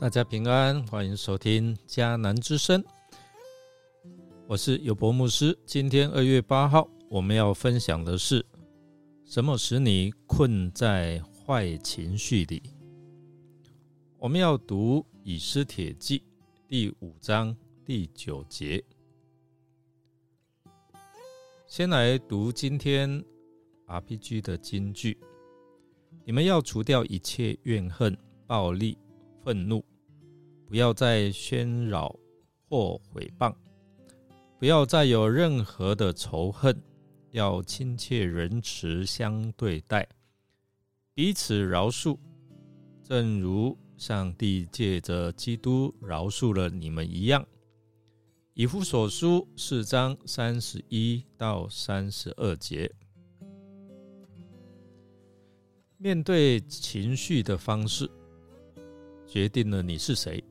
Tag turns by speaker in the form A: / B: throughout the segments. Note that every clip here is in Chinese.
A: 大家平安，欢迎收听迦南之声。我是有博牧师。今天二月八号，我们要分享的是什么使你困在坏情绪里？我们要读以斯帖记第五章第九节。先来读今天 RPG 的金句：你们要除掉一切怨恨、暴力、愤怒，不要再喧扰或毁谤。不要再有任何的仇恨，要亲切仁慈相对待，彼此饶恕，正如上帝借着基督饶恕了你们一样。以弗所书四章三十一到三十二节，面对情绪的方式，决定了你是谁。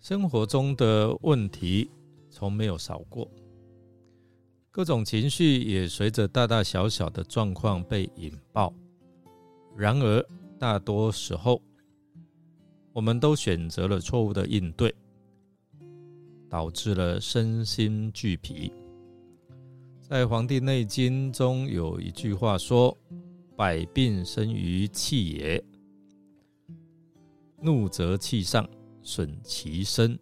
A: 生活中的问题。从没有少过，各种情绪也随着大大小小的状况被引爆。然而，大多时候，我们都选择了错误的应对，导致了身心俱疲。在《黄帝内经》中有一句话说：“百病生于气也，怒则气上，损其身。”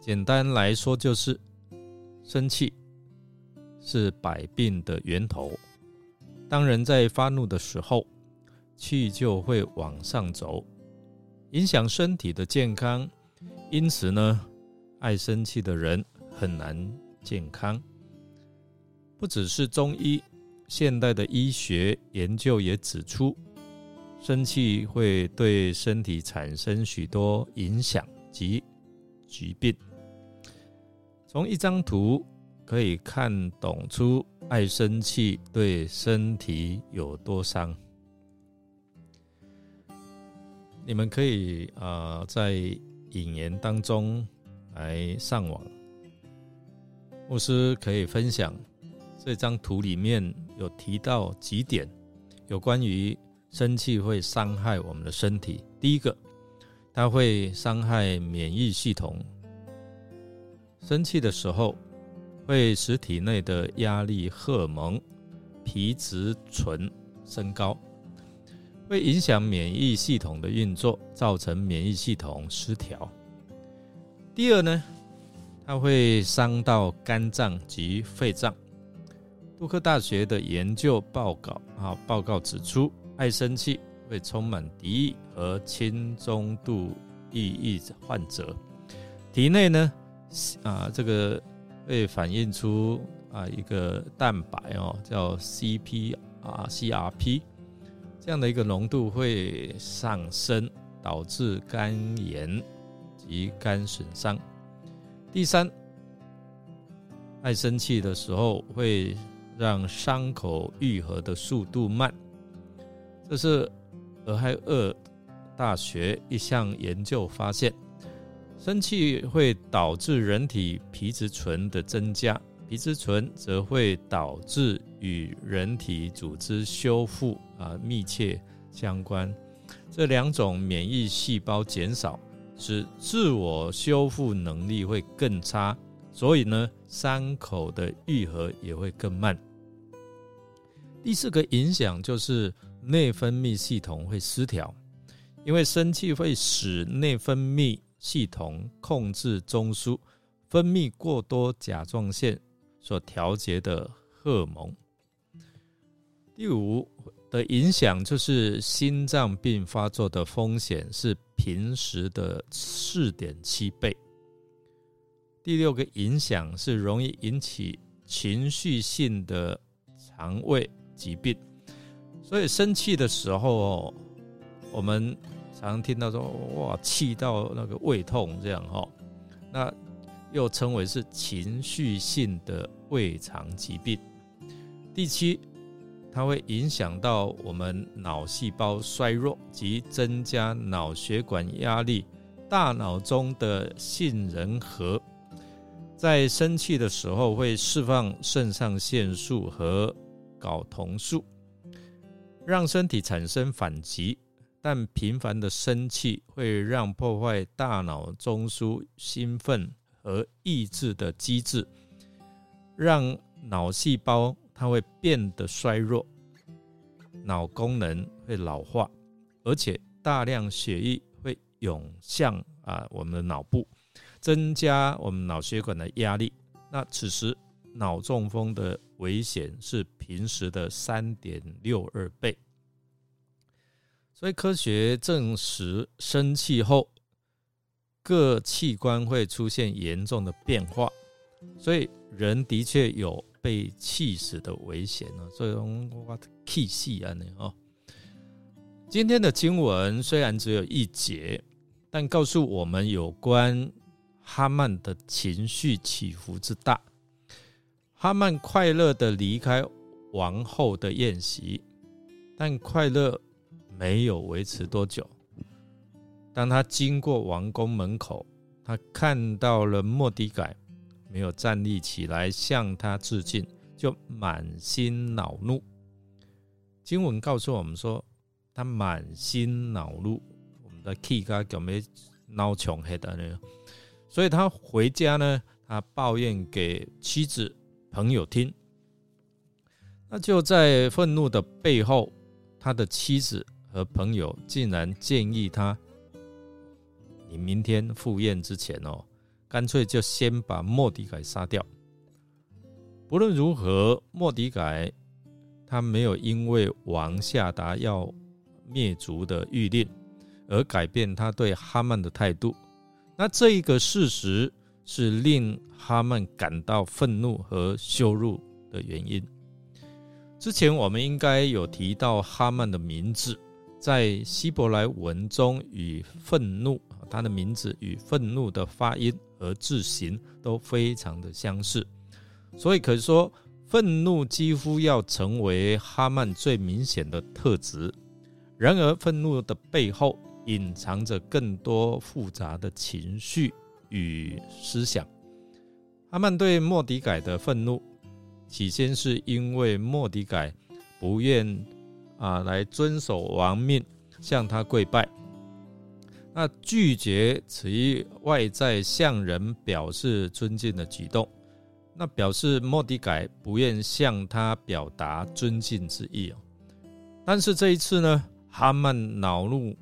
A: 简单来说，就是生气是百病的源头。当人在发怒的时候，气就会往上走，影响身体的健康。因此呢，爱生气的人很难健康。不只是中医，现代的医学研究也指出，生气会对身体产生许多影响及疾病。从一张图可以看懂出爱生气对身体有多伤。你们可以啊，在引言当中来上网，牧师可以分享这张图里面有提到几点，有关于生气会伤害我们的身体。第一个，它会伤害免疫系统。生气的时候，会使体内的压力荷尔蒙皮质醇升高，会影响免疫系统的运作，造成免疫系统失调。第二呢，它会伤到肝脏及肺脏。杜克大学的研究报告啊，报告指出，爱生气会充满敌意和轻中度抑郁患者体内呢。啊，这个会反映出啊一个蛋白哦，叫 CP 啊 CRP 这样的一个浓度会上升，导致肝炎及肝损伤。第三，爱生气的时候会让伤口愈合的速度慢，这是俄亥俄大学一项研究发现。生气会导致人体皮质醇的增加，皮质醇则会导致与人体组织修复啊密切相关。这两种免疫细胞减少，使自我修复能力会更差，所以呢，伤口的愈合也会更慢。第四个影响就是内分泌系统会失调，因为生气会使内分泌。系统控制中枢分泌过多甲状腺所调节的荷尔蒙。第五的影响就是心脏病发作的风险是平时的四点七倍。第六个影响是容易引起情绪性的肠胃疾病。所以生气的时候，我们。常听到说哇，气到那个胃痛这样哈，那又称为是情绪性的胃肠疾病。第七，它会影响到我们脑细胞衰弱及增加脑血管压力，大脑中的杏仁核在生气的时候会释放肾上腺素和睾酮素，让身体产生反击。但频繁的生气会让破坏大脑中枢兴奋和抑制的机制，让脑细胞它会变得衰弱，脑功能会老化，而且大量血液会涌向啊我们的脑部，增加我们脑血管的压力。那此时脑中风的危险是平时的三点六二倍。所以科学证实，生气后各器官会出现严重的变化，所以人的确有被气死的危险呢。所以我们气死啊你哦。今天的经文虽然只有一节，但告诉我们有关哈曼的情绪起伏之大。哈曼快乐的离开王后的宴席，但快乐。没有维持多久。当他经过王宫门口，他看到了莫迪改，没有站立起来向他致敬，就满心恼怒。经文告诉我们说，他满心恼怒，我们的 key 噶叫咩闹穷黑的呢？所以他回家呢，他抱怨给妻子、朋友听。那就在愤怒的背后，他的妻子。和朋友竟然建议他：“你明天赴宴之前哦，干脆就先把莫迪改杀掉。”不论如何，莫迪改他没有因为王下达要灭族的谕令而改变他对哈曼的态度。那这一个事实是令哈曼感到愤怒和羞辱的原因。之前我们应该有提到哈曼的名字。在希伯来文中，与愤怒，他的名字与愤怒的发音和字形都非常的相似，所以可以说，愤怒几乎要成为哈曼最明显的特质。然而，愤怒的背后隐藏着更多复杂的情绪与思想。哈曼对莫迪改的愤怒，起先是因为莫迪改不愿。啊，来遵守王命，向他跪拜。那拒绝其外在向人表示尊敬的举动，那表示莫迪改不愿向他表达尊敬之意哦。但是这一次呢，哈曼恼怒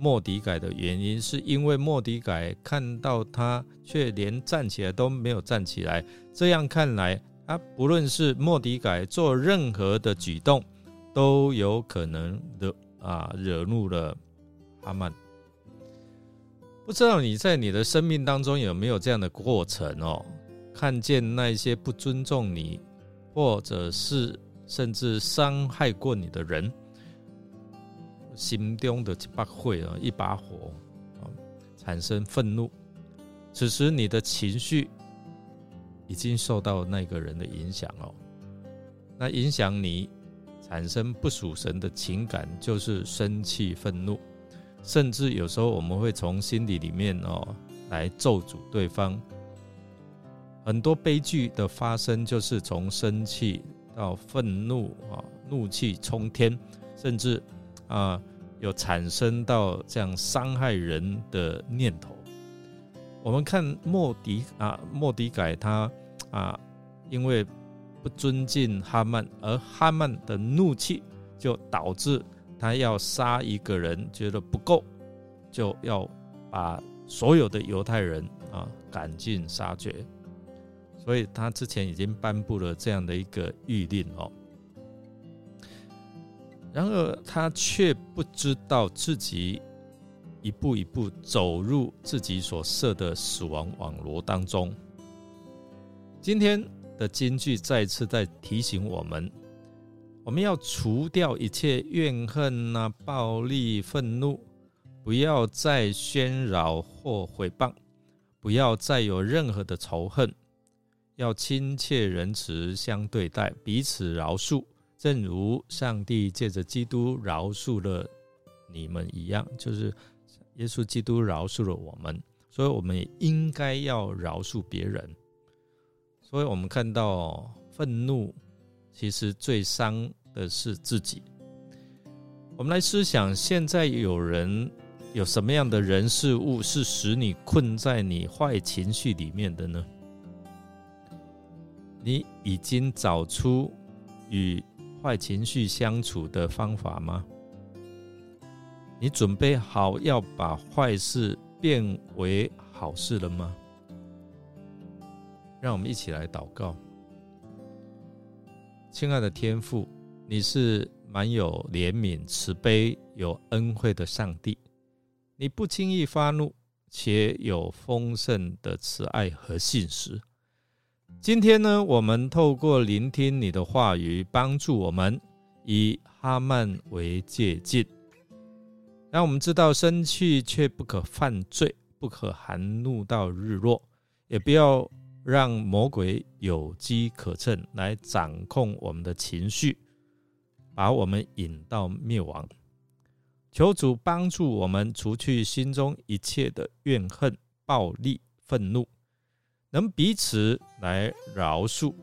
A: 莫迪改的原因，是因为莫迪改看到他却连站起来都没有站起来。这样看来，啊，不论是莫迪改做任何的举动。都有可能的啊，惹怒了阿曼。不知道你在你的生命当中有没有这样的过程哦？看见那些不尊重你，或者是甚至伤害过你的人，心中的一把火啊，一把火啊，产生愤怒。此时你的情绪已经受到那个人的影响哦，那影响你。产生不属神的情感，就是生气、愤怒，甚至有时候我们会从心底里面哦来咒诅对方。很多悲剧的发生，就是从生气到愤怒啊，怒气冲天，甚至啊有产生到这样伤害人的念头。我们看莫迪啊，莫迪改他啊，因为。不尊敬哈曼，而哈曼的怒气就导致他要杀一个人，觉得不够，就要把所有的犹太人啊赶尽杀绝。所以他之前已经颁布了这样的一个谕令哦。然而他却不知道自己一步一步走入自己所设的死亡网络当中。今天。的金句再次在提醒我们，我们要除掉一切怨恨呐、暴力、愤怒，不要再喧扰或诽谤，不要再有任何的仇恨，要亲切仁慈相对待，彼此饶恕，正如上帝借着基督饶恕了你们一样，就是耶稣基督饶恕了我们，所以我们也应该要饶恕别人。所以我们看到愤怒，其实最伤的是自己。我们来思想，现在有人有什么样的人事物是使你困在你坏情绪里面的呢？你已经找出与坏情绪相处的方法吗？你准备好要把坏事变为好事了吗？让我们一起来祷告，亲爱的天父，你是。满有怜悯、慈悲、有恩惠的上帝，你不轻易发怒，且有丰盛的慈爱和信实。今天呢，我们透过聆听你的话语，帮助我们以哈曼为借鉴，让我们知道生气却不可犯罪，不可含怒到日落，也不要让魔鬼有机可乘来掌控我们的情绪。把我们引到灭亡，求主帮助我们除去心中一切的怨恨、暴力、愤怒，能彼此来饶恕，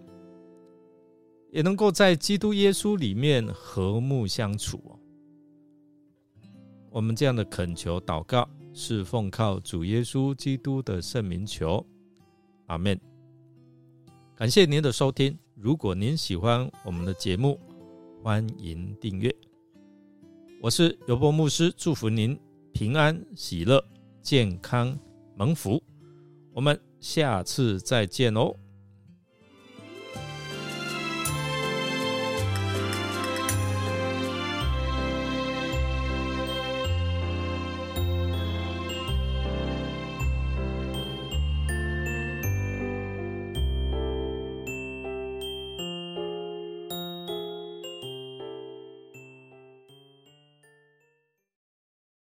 A: 也能够在基督耶稣里面和睦相处。我们这样的恳求祷告，是奉靠主耶稣基督的圣名求，阿门。感谢您的收听，如果您喜欢我们的节目。欢迎订阅，我是尤波牧师，祝福您平安、喜乐、健康、蒙福。我们下次再见哦。